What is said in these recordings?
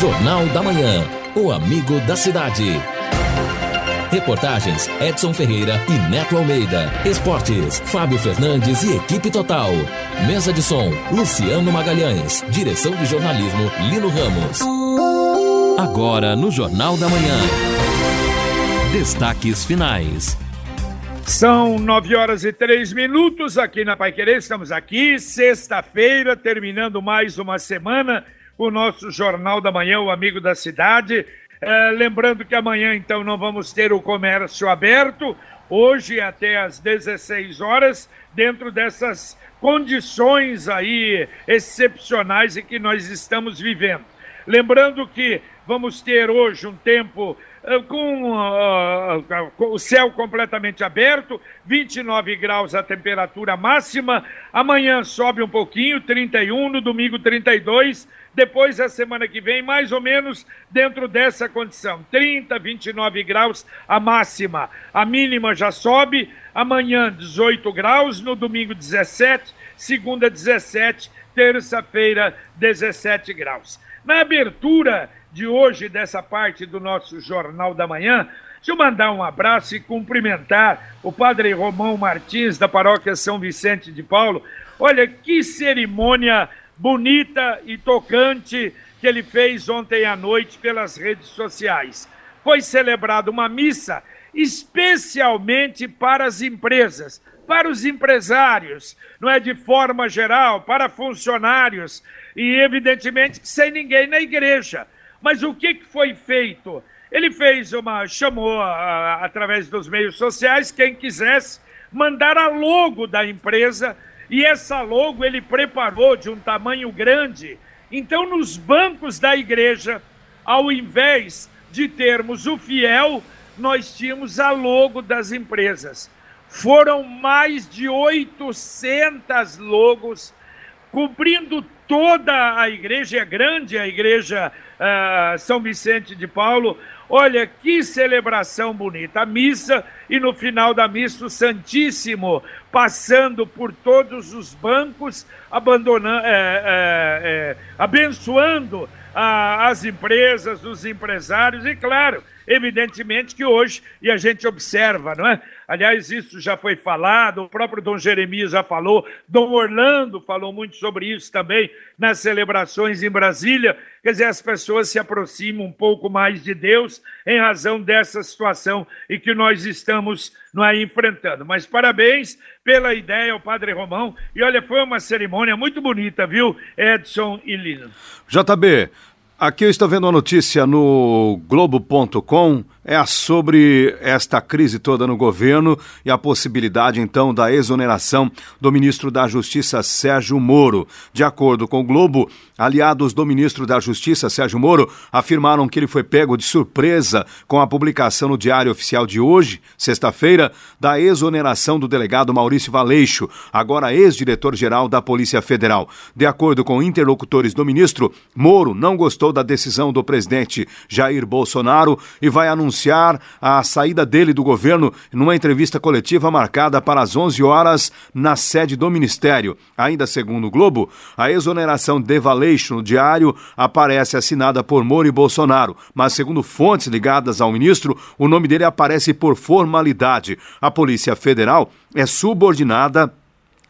Jornal da Manhã. O amigo da cidade. Reportagens Edson Ferreira e Neto Almeida. Esportes Fábio Fernandes e equipe total. Mesa de som Luciano Magalhães. Direção de jornalismo Lino Ramos. Agora no Jornal da Manhã. Destaques finais. São nove horas e três minutos aqui na Pai Querer. Estamos aqui, sexta-feira, terminando mais uma semana. O nosso Jornal da Manhã, o Amigo da Cidade. É, lembrando que amanhã, então, não vamos ter o comércio aberto. Hoje até às 16 horas, dentro dessas condições aí excepcionais em que nós estamos vivendo. Lembrando que vamos ter hoje um tempo com, uh, uh, com, o céu completamente aberto, 29 graus a temperatura máxima. Amanhã sobe um pouquinho, 31, no domingo 32. Depois, a semana que vem, mais ou menos dentro dessa condição: 30, 29 graus a máxima. A mínima já sobe. Amanhã, 18 graus. No domingo, 17. Segunda, 17. Terça-feira, 17 graus. Na abertura de hoje, dessa parte do nosso Jornal da Manhã, deixa eu mandar um abraço e cumprimentar o padre Romão Martins, da paróquia São Vicente de Paulo. Olha que cerimônia bonita e tocante que ele fez ontem à noite pelas redes sociais. Foi celebrada uma missa especialmente para as empresas, para os empresários, não é de forma geral, para funcionários e evidentemente sem ninguém na igreja. Mas o que foi feito? Ele fez uma, chamou através dos meios sociais quem quisesse mandar a logo da empresa e essa logo ele preparou de um tamanho grande. Então, nos bancos da igreja, ao invés de termos o fiel, nós tínhamos a logo das empresas. Foram mais de 800 logos, cobrindo toda a igreja, é grande a igreja uh, São Vicente de Paulo. Olha que celebração bonita. A missa e no final da missa o Santíssimo passando por todos os bancos, abandonando, é, é, é, abençoando a, as empresas, os empresários e, claro, evidentemente que hoje, e a gente observa, não é? Aliás, isso já foi falado, o próprio Dom Jeremias já falou, Dom Orlando falou muito sobre isso também nas celebrações em Brasília. Quer dizer, as pessoas se aproximam um pouco mais de Deus em razão dessa situação e que nós estamos não é, enfrentando. Mas parabéns pela ideia ao Padre Romão. E olha, foi uma cerimônia muito bonita, viu, Edson e Lino? JB, aqui eu estou vendo uma notícia no Globo.com é sobre esta crise toda no governo e a possibilidade, então, da exoneração do ministro da Justiça, Sérgio Moro. De acordo com o Globo, aliados do ministro da Justiça, Sérgio Moro, afirmaram que ele foi pego de surpresa com a publicação no Diário Oficial de hoje, sexta-feira, da exoneração do delegado Maurício Valeixo, agora ex-diretor-geral da Polícia Federal. De acordo com interlocutores do ministro, Moro não gostou da decisão do presidente Jair Bolsonaro e vai anunciar a saída dele do governo numa entrevista coletiva marcada para as 11 horas na sede do Ministério. Ainda segundo o Globo, a exoneração de Valeixo no diário aparece assinada por Moro e Bolsonaro, mas segundo fontes ligadas ao ministro, o nome dele aparece por formalidade. A Polícia Federal é subordinada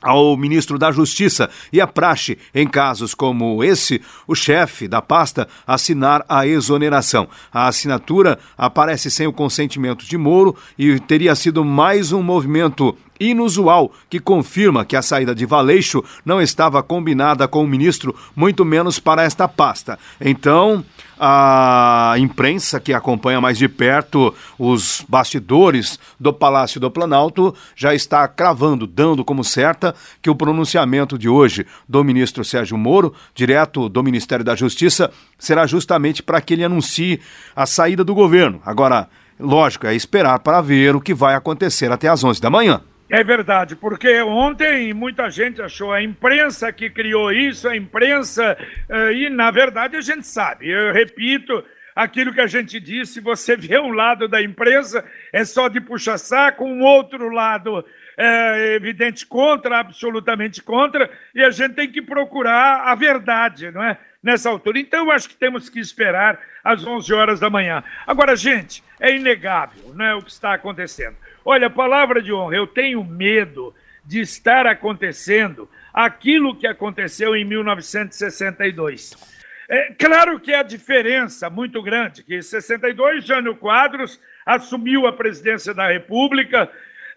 ao ministro da Justiça e a praxe, em casos como esse, o chefe da pasta assinar a exoneração. A assinatura aparece sem o consentimento de Moro e teria sido mais um movimento inusual que confirma que a saída de Valeixo não estava combinada com o ministro, muito menos para esta pasta. Então, a imprensa que acompanha mais de perto os bastidores do Palácio do Planalto já está cravando, dando como certa que o pronunciamento de hoje do ministro Sérgio Moro, direto do Ministério da Justiça, será justamente para que ele anuncie a saída do governo. Agora, lógico, é esperar para ver o que vai acontecer até às 11 da manhã. É verdade, porque ontem muita gente achou a imprensa que criou isso, a imprensa, eh, e na verdade a gente sabe, eu repito aquilo que a gente disse: você vê um lado da imprensa, é só de puxa-saco, um outro lado é evidente contra, absolutamente contra, e a gente tem que procurar a verdade, não é? Nessa altura. Então, eu acho que temos que esperar às 11 horas da manhã. Agora, gente, é inegável né, o que está acontecendo. Olha, palavra de honra, eu tenho medo de estar acontecendo aquilo que aconteceu em 1962. É, claro que a diferença muito grande, que em 62, Jânio Quadros assumiu a presidência da República,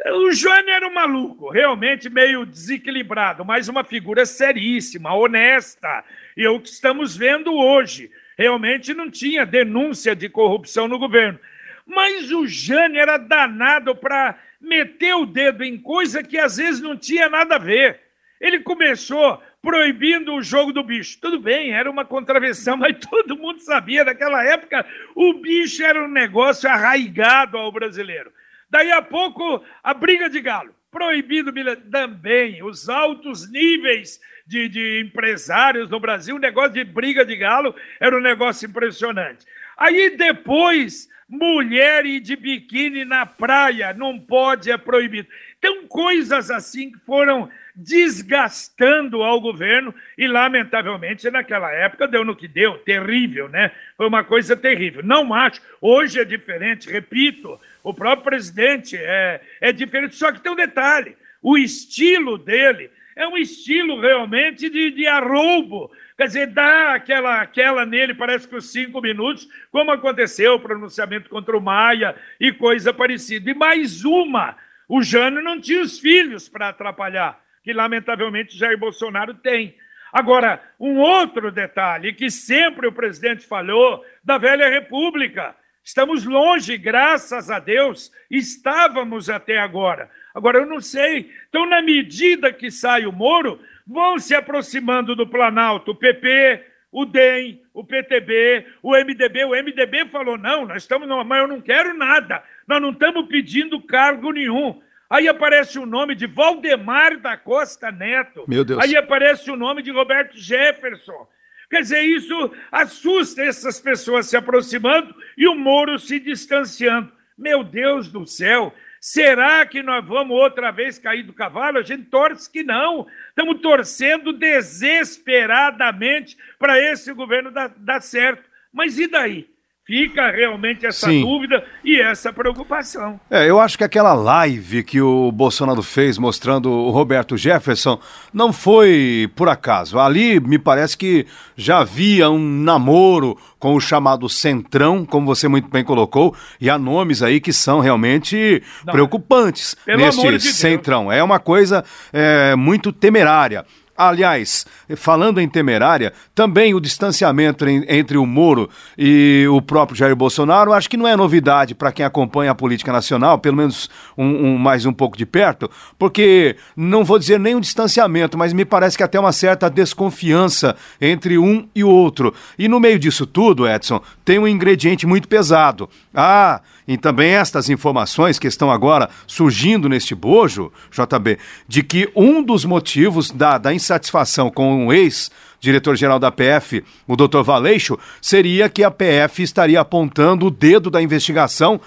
o Jânio era um maluco, realmente meio desequilibrado, mas uma figura seríssima, honesta. E é o que estamos vendo hoje. Realmente não tinha denúncia de corrupção no governo. Mas o Jânio era danado para meter o dedo em coisa que às vezes não tinha nada a ver. Ele começou proibindo o jogo do bicho. Tudo bem, era uma contravenção, mas todo mundo sabia naquela época o bicho era um negócio arraigado ao brasileiro. Daí a pouco, a briga de galo. Proibido também os altos níveis de, de empresários no Brasil. O negócio de briga de galo era um negócio impressionante. Aí depois, mulher de biquíni na praia, não pode, é proibido. Então, coisas assim que foram desgastando ao governo e, lamentavelmente, naquela época deu no que deu, terrível, né? Foi uma coisa terrível. Não acho, hoje é diferente, repito, o próprio presidente é, é diferente, só que tem um detalhe: o estilo dele é um estilo realmente de, de arroubo. Quer dizer, dá aquela, aquela nele, parece que os cinco minutos, como aconteceu o pronunciamento contra o Maia e coisa parecida. E mais uma: o Jânio não tinha os filhos para atrapalhar que lamentavelmente Jair Bolsonaro tem. Agora, um outro detalhe que sempre o presidente falou da velha república. Estamos longe, graças a Deus, estávamos até agora. Agora, eu não sei. Então, na medida que sai o Moro, vão se aproximando do Planalto o PP, o DEM, o PTB, o MDB. O MDB falou: não, nós estamos, mas eu não quero nada. Nós não estamos pedindo cargo nenhum. Aí aparece o nome de Valdemar da Costa Neto. Meu Deus. Aí aparece o nome de Roberto Jefferson. Quer dizer, isso assusta essas pessoas se aproximando e o Moro se distanciando. Meu Deus do céu, será que nós vamos outra vez cair do cavalo? A gente torce que não. Estamos torcendo desesperadamente para esse governo dar, dar certo. Mas e daí? Fica realmente essa Sim. dúvida e essa preocupação. É, eu acho que aquela live que o Bolsonaro fez mostrando o Roberto Jefferson não foi por acaso. Ali me parece que já havia um namoro com o chamado Centrão, como você muito bem colocou, e há nomes aí que são realmente não, preocupantes neste de Centrão. É uma coisa é, muito temerária. Aliás, falando em temerária, também o distanciamento entre o Moro e o próprio Jair Bolsonaro, acho que não é novidade para quem acompanha a política nacional, pelo menos um, um, mais um pouco de perto, porque não vou dizer nem um distanciamento, mas me parece que até uma certa desconfiança entre um e o outro. E no meio disso tudo, Edson, tem um ingrediente muito pesado. Ah, e também estas informações que estão agora surgindo neste bojo, JB, de que um dos motivos da, da insatisfação com o ex-diretor-geral da PF, o Dr. Valeixo, seria que a PF estaria apontando o dedo da investigação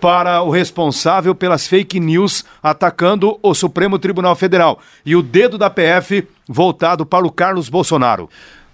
para o responsável pelas fake news atacando o Supremo Tribunal Federal e o dedo da PF voltado para o Carlos Bolsonaro.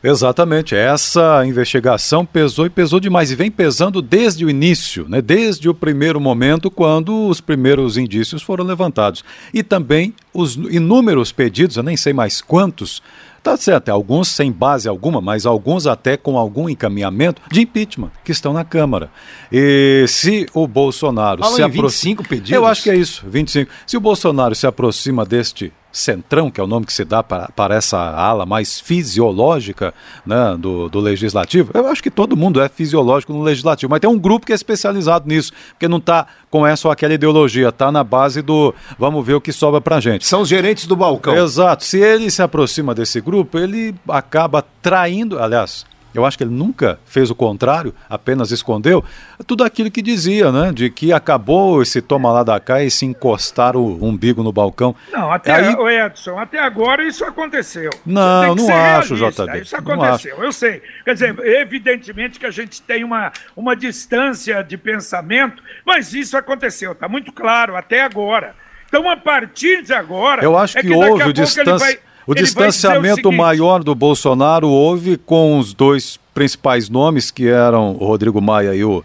Exatamente, essa investigação pesou e pesou demais e vem pesando desde o início, né? desde o primeiro momento, quando os primeiros indícios foram levantados. E também os inúmeros pedidos, eu nem sei mais quantos, Tá certo, alguns sem base alguma, mas alguns até com algum encaminhamento de impeachment que estão na Câmara. E se o Bolsonaro Fala se aproxima. 25 pedidos? Eu acho que é isso, 25. Se o Bolsonaro se aproxima deste centrão, que é o nome que se dá para, para essa ala mais fisiológica né, do, do legislativo, eu acho que todo mundo é fisiológico no legislativo, mas tem um grupo que é especializado nisso, porque não está com essa ou aquela ideologia, está na base do vamos ver o que sobra para gente. São os gerentes do balcão. Exato. Se ele se aproxima desse grupo, ele acaba traindo, aliás, eu acho que ele nunca fez o contrário, apenas escondeu tudo aquilo que dizia, né? De que acabou esse toma lá da cá e se encostar o umbigo no balcão. Não, até Aí... Edson, até agora isso aconteceu. Não, não acho, JB. Isso aconteceu, eu sei. Quer dizer, evidentemente que a gente tem uma, uma distância de pensamento, mas isso aconteceu, está muito claro, até agora. Então, a partir de agora. Eu acho é que, que houve distância. O distanciamento o maior do Bolsonaro houve com os dois principais nomes, que eram o Rodrigo Maia e o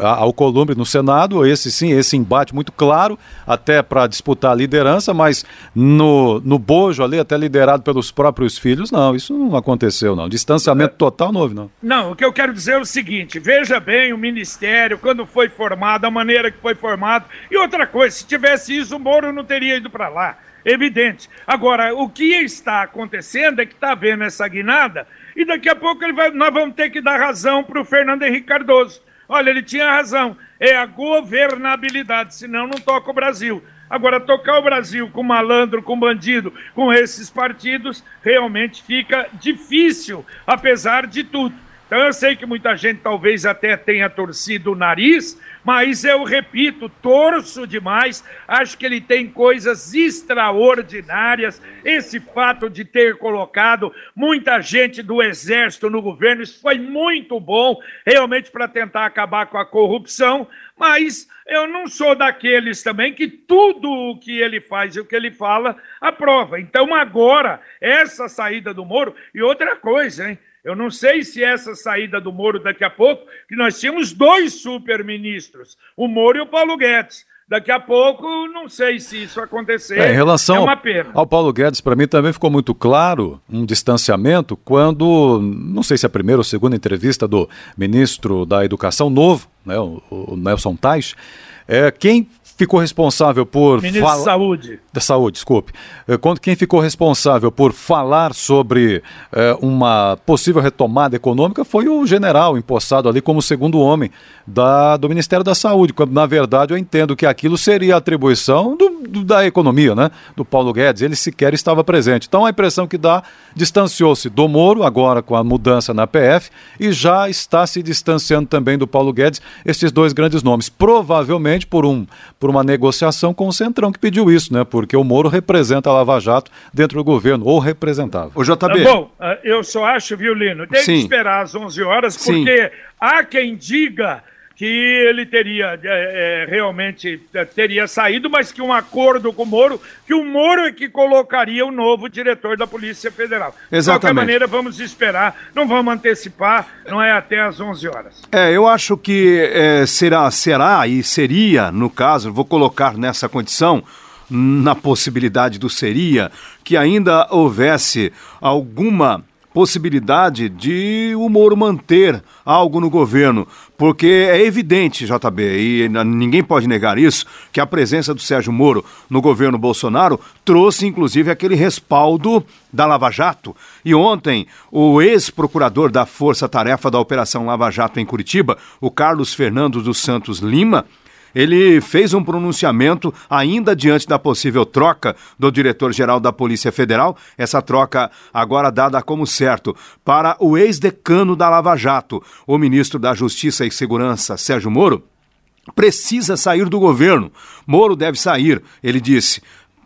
Alcolumbre no Senado. Esse sim, esse embate muito claro, até para disputar a liderança, mas no, no bojo ali, até liderado pelos próprios filhos, não, isso não aconteceu, não. Distanciamento total não houve, não. Não, o que eu quero dizer é o seguinte: veja bem o ministério, quando foi formado, a maneira que foi formado. E outra coisa, se tivesse isso, o Moro não teria ido para lá evidente. Agora, o que está acontecendo é que está havendo essa guinada e daqui a pouco vai, nós vamos ter que dar razão para o Fernando Henrique Cardoso. Olha, ele tinha razão. É a governabilidade, senão não toca o Brasil. Agora, tocar o Brasil com malandro, com bandido, com esses partidos, realmente fica difícil, apesar de tudo. Então eu sei que muita gente talvez até tenha torcido o nariz, mas eu repito, torço demais. Acho que ele tem coisas extraordinárias. Esse fato de ter colocado muita gente do Exército no governo, isso foi muito bom, realmente para tentar acabar com a corrupção. Mas eu não sou daqueles também que tudo o que ele faz e o que ele fala aprova. Então agora, essa saída do Moro, e outra coisa, hein? Eu não sei se essa saída do Moro daqui a pouco, que nós tínhamos dois super-ministros, o Moro e o Paulo Guedes. Daqui a pouco, não sei se isso acontecer. É, em relação é ao Paulo Guedes, para mim também ficou muito claro um distanciamento quando, não sei se é a primeira ou segunda entrevista do ministro da Educação novo, né, o, o Nelson Tais, é, quem ficou responsável por Ministro fala... da Saúde. Da Saúde, desculpe. Eh, quando quem ficou responsável por falar sobre é, uma possível retomada econômica foi o general empossado ali como segundo homem da, do Ministério da Saúde, quando na verdade eu entendo que aquilo seria atribuição do, do, da economia, né? Do Paulo Guedes. Ele sequer estava presente. Então a impressão que dá distanciou-se do Moro agora com a mudança na PF e já está se distanciando também do Paulo Guedes. Esses dois grandes nomes, provavelmente por um por uma negociação com o Centrão que pediu isso, né? Porque o Moro representa a Lava Jato dentro do governo, ou representava. O JB. Bom, eh, eu só acho, viu, Lino, tem Sim. que esperar às 11 horas, porque Sim. há quem diga que ele teria é, é, realmente é, teria saído, mas que um acordo com o Moro, que o Moro é que colocaria o novo diretor da Polícia Federal. Exatamente. De qualquer maneira, vamos esperar, não vamos antecipar, não é até às 11 horas. É, eu acho que é, será, será e seria, no caso, vou colocar nessa condição, na possibilidade do seria, que ainda houvesse alguma possibilidade de o Moro manter algo no governo, porque é evidente, JB, e ninguém pode negar isso, que a presença do Sérgio Moro no governo Bolsonaro trouxe inclusive aquele respaldo da Lava Jato. E ontem, o ex-procurador da Força Tarefa da Operação Lava Jato em Curitiba, o Carlos Fernando dos Santos Lima, ele fez um pronunciamento ainda diante da possível troca do diretor-geral da Polícia Federal, essa troca agora dada como certo para o ex-decano da Lava Jato, o ministro da Justiça e Segurança, Sérgio Moro, precisa sair do governo. Moro deve sair, ele disse.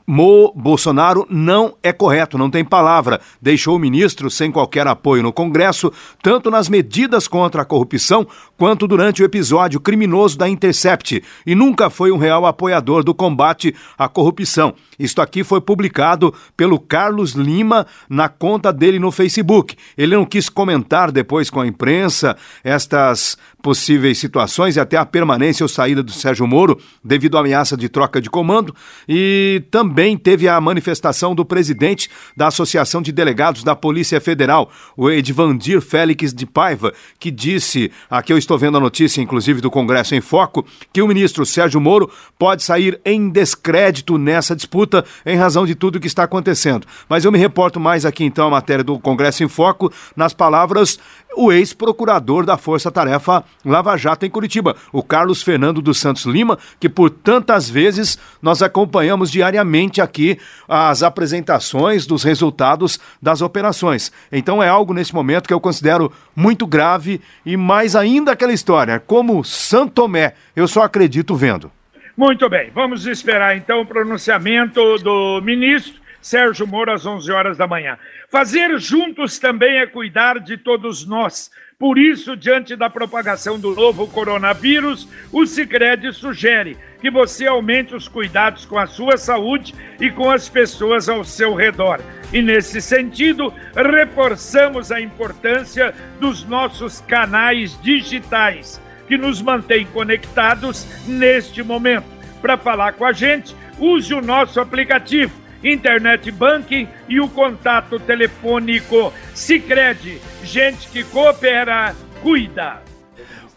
Mo Bolsonaro não é correto, não tem palavra. Deixou o ministro sem qualquer apoio no Congresso, tanto nas medidas contra a corrupção quanto durante o episódio criminoso da Intercept, e nunca foi um real apoiador do combate à corrupção. Isto aqui foi publicado pelo Carlos Lima na conta dele no Facebook. Ele não quis comentar depois com a imprensa estas possíveis situações e até a permanência ou saída do Sérgio Moro devido à ameaça de troca de comando. E também teve a manifestação do presidente da Associação de Delegados da Polícia Federal, o Edvandir Félix de Paiva, que disse, aqui eu estou vendo a notícia, inclusive do Congresso em Foco, que o ministro Sérgio Moro pode sair em descrédito nessa disputa em razão de tudo o que está acontecendo. Mas eu me reporto mais aqui então a matéria do Congresso em Foco nas palavras o ex-procurador da Força Tarefa Lava Jato em Curitiba, o Carlos Fernando dos Santos Lima, que por tantas vezes nós acompanhamos diariamente aqui as apresentações dos resultados das operações. Então é algo nesse momento que eu considero muito grave e mais ainda aquela história, como Santomé, eu só acredito vendo. Muito bem, vamos esperar então o pronunciamento do ministro Sérgio Moro às 11 horas da manhã. Fazer juntos também é cuidar de todos nós, Por isso, diante da propagação do novo coronavírus, o Sicredi sugere que você aumente os cuidados com a sua saúde e com as pessoas ao seu redor. E nesse sentido, reforçamos a importância dos nossos canais digitais, que nos mantêm conectados neste momento. Para falar com a gente, use o nosso aplicativo internet banking e o contato telefônico Sicredi. Gente que coopera, cuida.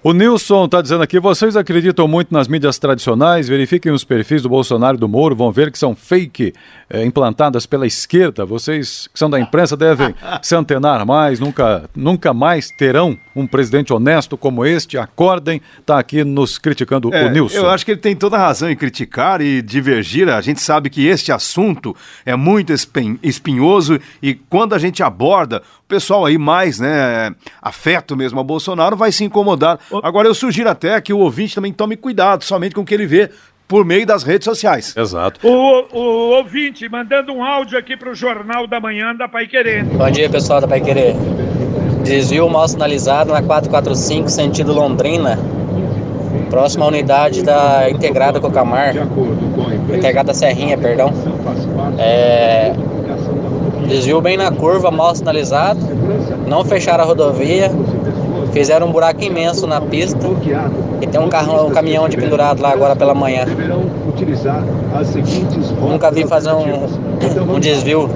O Nilson está dizendo aqui: vocês acreditam muito nas mídias tradicionais? Verifiquem os perfis do Bolsonaro e do Moro, vão ver que são fake é, implantadas pela esquerda. Vocês que são da imprensa devem se antenar mais, nunca, nunca mais terão um presidente honesto como este. Acordem, está aqui nos criticando é, o Nilson. Eu acho que ele tem toda a razão em criticar e divergir. A gente sabe que este assunto é muito espinhoso e quando a gente aborda, o pessoal aí mais, né, afeto mesmo ao Bolsonaro vai se incomodar Agora, eu sugiro até que o ouvinte também tome cuidado somente com o que ele vê por meio das redes sociais. Exato. O, o ouvinte mandando um áudio aqui para o Jornal da Manhã da Pai Querer. Bom dia, pessoal da Pai Querer. Desvio mal sinalizado na 445, sentido Londrina. Próxima unidade da integrada Cocamar. Integrada Serrinha, perdão. É, desvio bem na curva, mal sinalizado. Não fecharam a rodovia. Fizeram um buraco imenso na pista e tem um, carro, um caminhão de pendurado lá agora pela manhã. Nunca vi fazer um, um desvio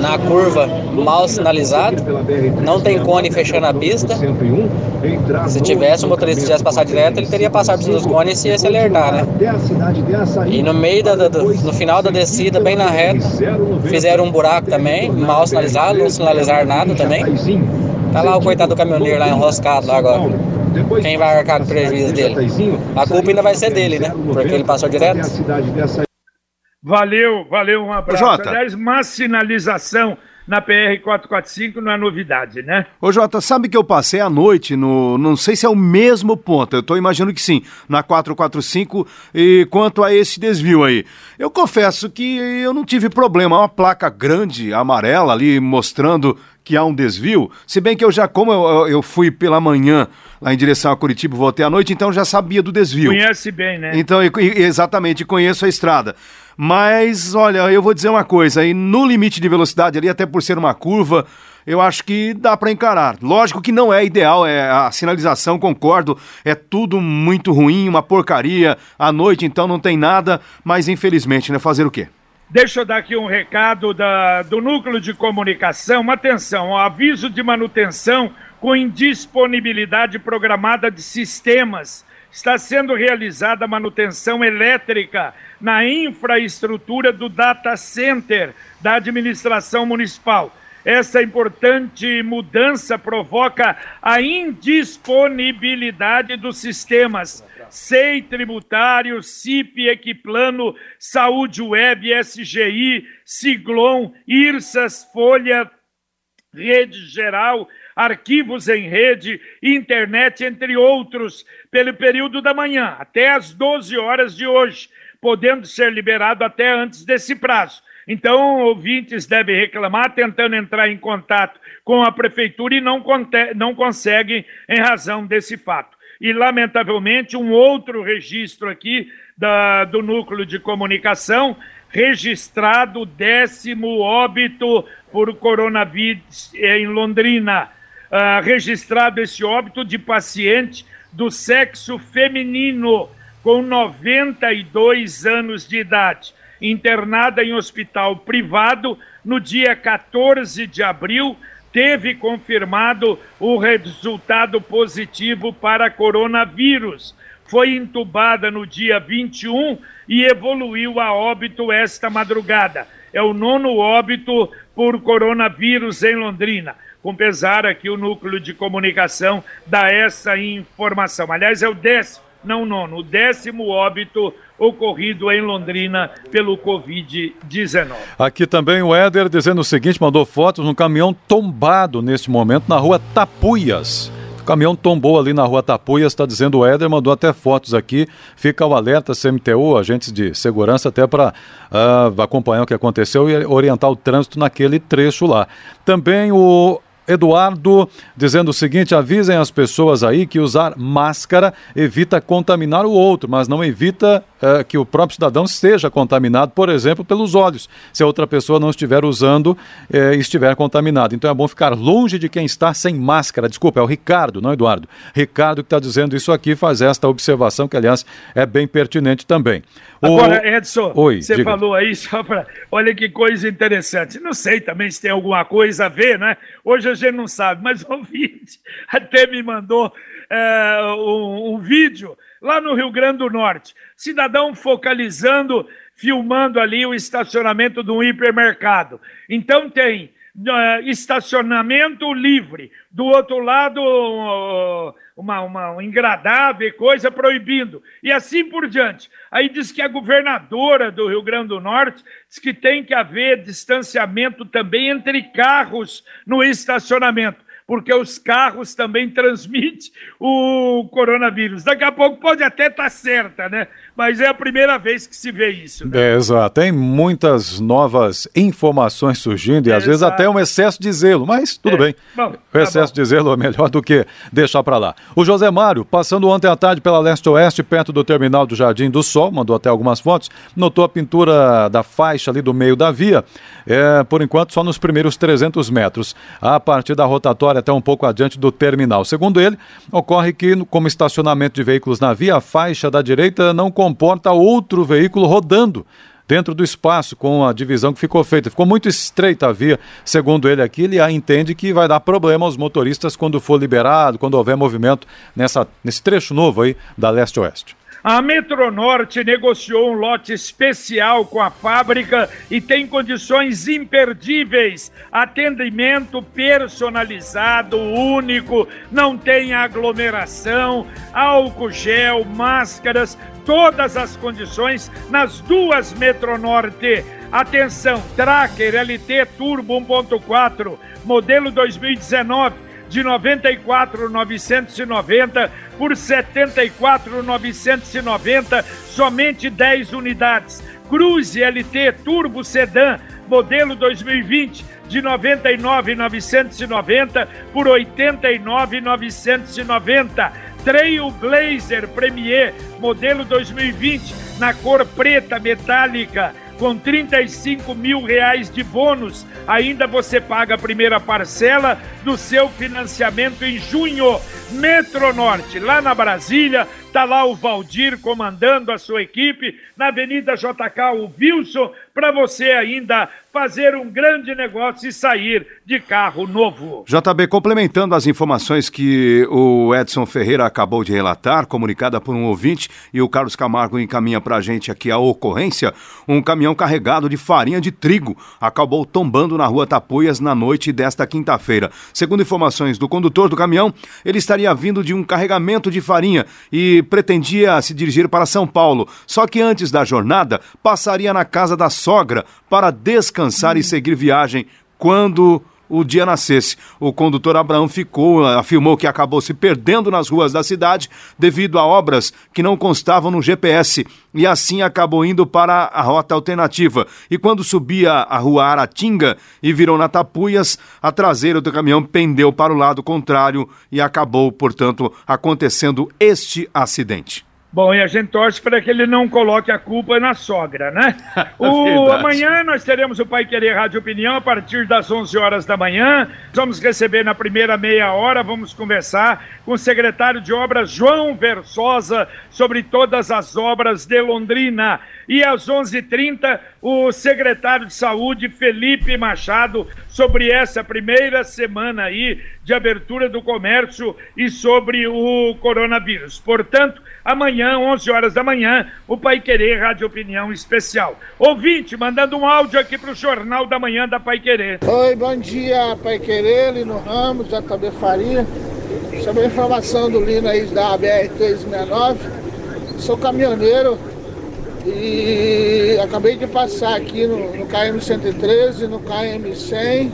na curva mal sinalizado, não tem cone fechando a pista. Se tivesse o motorista tivesse passado direto, ele teria passado por dos cones e ia se alertar, né? E no meio da, da, no final da descida, bem na reta, fizeram um buraco também, mal sinalizado, não sinalizaram nada também. Tá lá o coitado do caminhoneiro lá enroscado lá agora. Quem vai arcar com o prejuízo dele? A culpa ainda vai ser dele, né? Porque ele passou direto. Valeu, valeu, um abraço. Jota. Aliás, má sinalização na PR 445 não é novidade, né? Ô Jota, sabe que eu passei a noite no, não sei se é o mesmo ponto, eu tô imaginando que sim, na 445 e quanto a esse desvio aí. Eu confesso que eu não tive problema, uma placa grande, amarela ali mostrando que há um desvio, se bem que eu já, como eu, eu fui pela manhã lá em direção a Curitiba voltei à noite, então já sabia do desvio. Conhece bem, né? Então, exatamente, conheço a estrada. Mas, olha, eu vou dizer uma coisa, aí no limite de velocidade ali, até por ser uma curva, eu acho que dá para encarar. Lógico que não é ideal, é a sinalização, concordo, é tudo muito ruim, uma porcaria. À noite, então, não tem nada, mas infelizmente, né? Fazer o quê? Deixa eu dar aqui um recado da, do núcleo de comunicação. Atenção, aviso de manutenção com indisponibilidade programada de sistemas está sendo realizada manutenção elétrica na infraestrutura do data center da administração municipal. Essa importante mudança provoca a indisponibilidade dos sistemas SEI tributário, CIP, Equiplano, Saúde Web, SGI, Siglon, IRSAS, Folha, Rede Geral, arquivos em rede, internet, entre outros, pelo período da manhã, até às 12 horas de hoje, podendo ser liberado até antes desse prazo. Então, ouvintes devem reclamar tentando entrar em contato com a prefeitura e não, não conseguem em razão desse fato. E, lamentavelmente, um outro registro aqui da, do núcleo de comunicação, registrado décimo óbito por coronavírus em Londrina uh, registrado esse óbito de paciente do sexo feminino com 92 anos de idade, internada em hospital privado no dia 14 de abril, teve confirmado o resultado positivo para coronavírus. Foi entubada no dia 21 e evoluiu a óbito esta madrugada. É o nono óbito por coronavírus em Londrina com pesar aqui o núcleo de comunicação dá essa informação. Aliás, é o décimo, não nono, o décimo óbito ocorrido em Londrina pelo Covid-19. Aqui também o Éder dizendo o seguinte, mandou fotos no caminhão tombado neste momento na rua Tapuias. O caminhão tombou ali na rua Tapuias, está dizendo o Éder, mandou até fotos aqui. Fica o alerta CMTU, agentes de segurança, até para uh, ah, acompanhar o que aconteceu e orientar o trânsito naquele trecho lá. Também o Eduardo dizendo o seguinte: avisem as pessoas aí que usar máscara evita contaminar o outro, mas não evita uh, que o próprio cidadão seja contaminado, por exemplo, pelos olhos, se a outra pessoa não estiver usando e uh, estiver contaminado. Então é bom ficar longe de quem está sem máscara. Desculpa, é o Ricardo, não Eduardo. Ricardo que está dizendo isso aqui faz esta observação, que aliás é bem pertinente também. Agora, o... Edson, Oi, você diga. falou aí só para. Olha que coisa interessante. Não sei também se tem alguma coisa a ver, né? Hoje a gente não sabe, mas o ouvinte até me mandou é, um, um vídeo lá no Rio Grande do Norte. Cidadão focalizando, filmando ali o estacionamento de um hipermercado. Então tem estacionamento livre, do outro lado uma, uma, um engradável coisa proibindo, e assim por diante. Aí diz que a governadora do Rio Grande do Norte diz que tem que haver distanciamento também entre carros no estacionamento porque os carros também transmitem o coronavírus. Daqui a pouco pode até estar tá certa, né? Mas é a primeira vez que se vê isso. Né? É, exato. Tem muitas novas informações surgindo e às vezes até um excesso de zelo, mas tudo é. bem. Bom, o tá excesso tá de zelo é melhor do que deixar para lá. O José Mário, passando ontem à tarde pela leste-oeste, perto do terminal do Jardim do Sol, mandou até algumas fotos, notou a pintura da faixa ali do meio da via, é, por enquanto só nos primeiros 300 metros. A partir da rotatória até um pouco adiante do terminal. Segundo ele, ocorre que, como estacionamento de veículos na via, a faixa da direita não comporta outro veículo rodando dentro do espaço com a divisão que ficou feita. Ficou muito estreita a via, segundo ele aqui, ele entende que vai dar problema aos motoristas quando for liberado, quando houver movimento nessa, nesse trecho novo aí da leste-oeste. A Metronorte negociou um lote especial com a fábrica e tem condições imperdíveis. Atendimento personalizado, único, não tem aglomeração, álcool gel, máscaras, todas as condições nas duas Metronorte. Atenção, Tracker LT Turbo 1.4, modelo 2019 de 94,990 por 74,990, somente 10 unidades. Cruze LT Turbo Sedan, modelo 2020, de 99,990 por 89,990. Trail Blazer Premier, modelo 2020, na cor preta metálica com 35 mil reais de bônus. Ainda você paga a primeira parcela do seu financiamento em junho. Metronorte, lá na Brasília, tá lá o Valdir comandando a sua equipe, na Avenida JK, o Wilson, para você ainda fazer um grande negócio e sair de carro novo. JB, complementando as informações que o Edson Ferreira acabou de relatar, comunicada por um ouvinte, e o Carlos Camargo encaminha para a gente aqui a ocorrência, um caminhão carregado de farinha de trigo acabou tombando na rua Tapuias na noite desta quinta-feira. Segundo informações do condutor do caminhão, ele estaria vindo de um carregamento de farinha e pretendia se dirigir para São Paulo, só que antes da jornada passaria na casa da sogra para descansar e seguir viagem quando o dia nascesse. O condutor Abraão ficou, afirmou que acabou se perdendo nas ruas da cidade devido a obras que não constavam no GPS e assim acabou indo para a rota alternativa. E quando subia a rua Aratinga e virou na Tapuias, a traseira do caminhão pendeu para o lado contrário e acabou, portanto, acontecendo este acidente. Bom, e a gente torce para que ele não coloque a culpa na sogra, né? O, amanhã nós teremos o Pai Querer Rádio Opinião a partir das 11 horas da manhã. Vamos receber na primeira meia hora, vamos conversar com o secretário de Obras João Versosa sobre todas as obras de Londrina. E às 11h30, o secretário de Saúde Felipe Machado sobre essa primeira semana aí de abertura do comércio e sobre o coronavírus. Portanto, amanhã, 11 horas da manhã, o Pai Querer Rádio Opinião Especial. Ouvinte, mandando um áudio aqui para o Jornal da Manhã da Pai Querer. Oi, bom dia, Pai Querer, Lino Ramos, JB Faria. Sobre a informação do Lino aí da BR-369. Sou caminhoneiro e acabei de passar aqui no, no KM-113, no KM-100,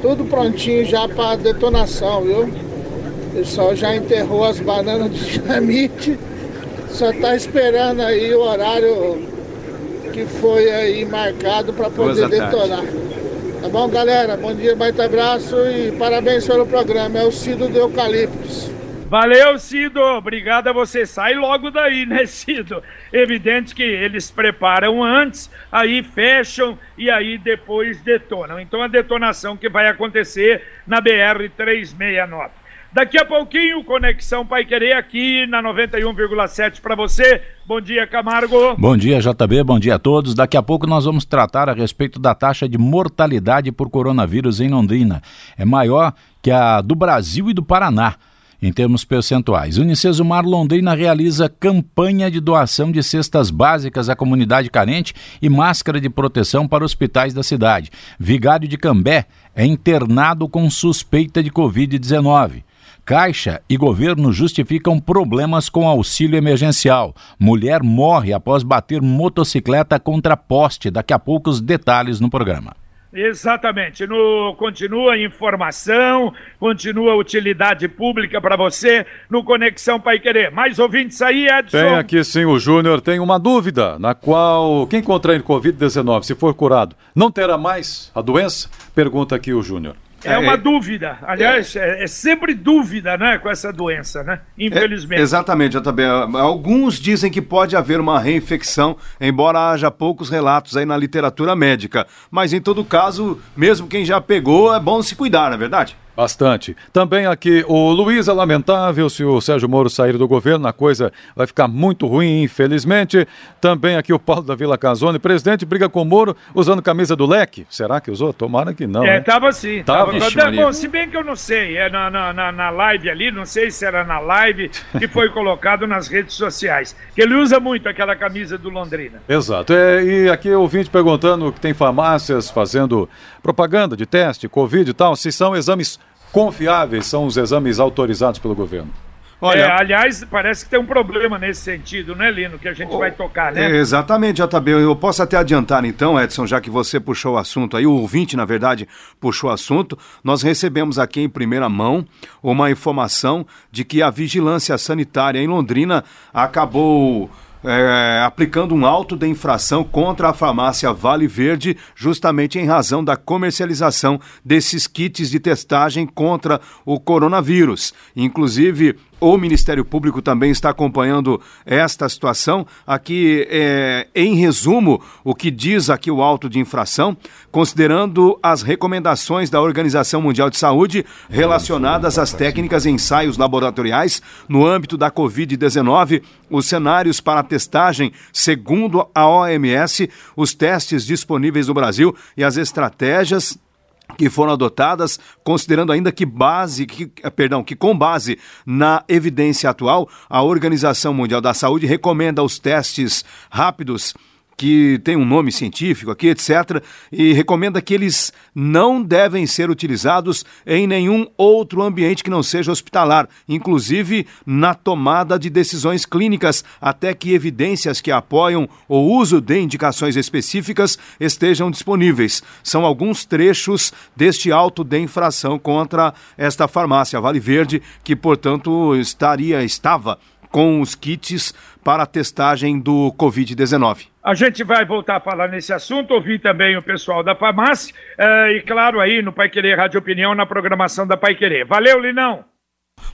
tudo prontinho já para detonação, viu? O pessoal já enterrou as bananas de dinamite só está esperando aí o horário que foi aí marcado para poder detonar. Tá bom, galera? Bom dia, baita abraço e parabéns pelo programa. É o Cido do Eucaliptos. Valeu, Cido. Obrigado a você. Sai logo daí, né, Cido? Evidente que eles preparam antes, aí fecham e aí depois detonam. Então a detonação que vai acontecer na BR 369. Daqui a pouquinho, Conexão Pai Querer aqui na 91,7 para você. Bom dia, Camargo. Bom dia, JB. Bom dia a todos. Daqui a pouco nós vamos tratar a respeito da taxa de mortalidade por coronavírus em Londrina. É maior que a do Brasil e do Paraná em termos percentuais. Unicesumar Londrina realiza campanha de doação de cestas básicas à comunidade carente e máscara de proteção para hospitais da cidade. Vigário de Cambé é internado com suspeita de Covid-19. Caixa e governo justificam problemas com auxílio emergencial. Mulher morre após bater motocicleta contra poste. Daqui a pouco os detalhes no programa. Exatamente. No, continua informação, continua utilidade pública para você no Conexão Pai Querer. Mais ouvintes aí, Edson? Tem aqui sim, o Júnior tem uma dúvida, na qual quem contrair Covid-19, se for curado, não terá mais a doença? Pergunta aqui o Júnior. É uma é, dúvida. Aliás, é, é, sempre dúvida, né, com essa doença, né? Infelizmente. É, exatamente, JB. Alguns dizem que pode haver uma reinfecção, embora haja poucos relatos aí na literatura médica. Mas em todo caso, mesmo quem já pegou, é bom se cuidar, não é verdade? Bastante. Também aqui o Luiz é lamentável se o Sérgio Moro sair do governo, a coisa vai ficar muito ruim, infelizmente. Também aqui o Paulo da Vila Casone, presidente briga com o Moro usando camisa do leque. Será que usou? Tomara que não. É, né? tava sim. Tava. tava. Bom, se bem que eu não sei, é na, na, na live ali, não sei se era na live que foi colocado nas redes sociais. Que ele usa muito aquela camisa do Londrina. Exato. É, e aqui o ouvinte perguntando que tem farmácias fazendo propaganda de teste, Covid e tal, se são exames confiáveis são os exames autorizados pelo governo? Olha, é, aliás, parece que tem um problema nesse sentido, né, Lino? Que a gente oh, vai tocar, né? É, exatamente, JB. Eu posso até adiantar, então, Edson, já que você puxou o assunto aí, o ouvinte, na verdade, puxou o assunto. Nós recebemos aqui em primeira mão uma informação de que a vigilância sanitária em Londrina acabou é, aplicando um auto de infração contra a farmácia Vale Verde, justamente em razão da comercialização desses kits de testagem contra o coronavírus. Inclusive, o Ministério Público também está acompanhando esta situação. Aqui, é, em resumo, o que diz aqui o auto de infração, considerando as recomendações da Organização Mundial de Saúde relacionadas às técnicas e ensaios laboratoriais no âmbito da Covid-19, os cenários para testagem, segundo a OMS, os testes disponíveis no Brasil e as estratégias que foram adotadas, considerando ainda que base, que, eh, perdão, que com base na evidência atual, a Organização Mundial da Saúde recomenda os testes rápidos que tem um nome científico aqui, etc., e recomenda que eles não devem ser utilizados em nenhum outro ambiente que não seja hospitalar, inclusive na tomada de decisões clínicas, até que evidências que apoiam o uso de indicações específicas estejam disponíveis. São alguns trechos deste auto de infração contra esta farmácia Vale Verde, que, portanto, estaria, estava com os kits para a testagem do Covid-19. A gente vai voltar a falar nesse assunto, ouvir também o pessoal da farmácia uh, e, claro, aí no Pai Querer Rádio Opinião, na programação da Pai Querer. Valeu, Linão!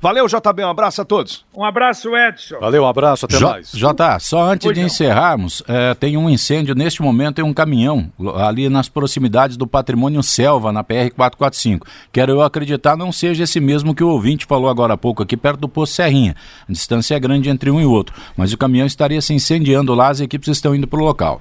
Valeu, JB, um abraço a todos. Um abraço, Edson. Valeu, um abraço, até J mais. J, só antes pois de não. encerrarmos, é, tem um incêndio neste momento em um caminhão, ali nas proximidades do patrimônio Selva, na PR-445. Quero eu acreditar não seja esse mesmo que o ouvinte falou agora há pouco, aqui perto do Poço Serrinha. A distância é grande entre um e outro, mas o caminhão estaria se incendiando lá, as equipes estão indo para o local.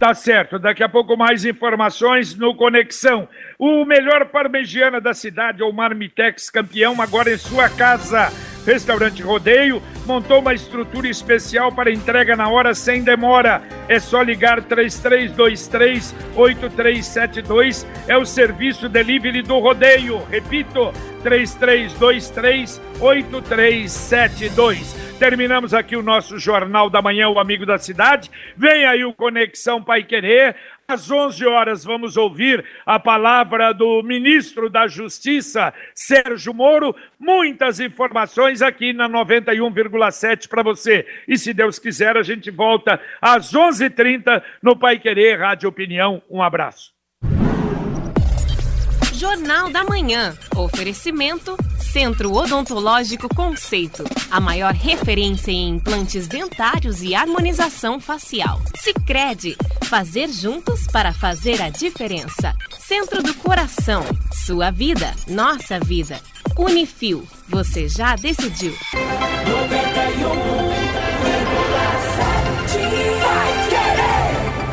Tá certo, daqui a pouco mais informações no Conexão. O melhor parmegiana da cidade, o Marmitex campeão, agora em sua casa. Restaurante Rodeio montou uma estrutura especial para entrega na hora sem demora. É só ligar 3323 8372. É o serviço delivery do Rodeio. Repito, 3323 8372. Terminamos aqui o nosso Jornal da Manhã, o Amigo da Cidade. Vem aí o Conexão Pai Querer. Às 11 horas vamos ouvir a palavra do ministro da Justiça, Sérgio Moro. Muitas informações aqui na 91,7 para você. E se Deus quiser, a gente volta às 11h30 no Pai Querer Rádio Opinião. Um abraço. Jornal da Manhã. Oferecimento Centro Odontológico Conceito. A maior referência em implantes dentários e harmonização facial. Sicredi Fazer juntos para fazer a diferença. Centro do Coração. Sua vida, nossa vida. Unifil. Você já decidiu.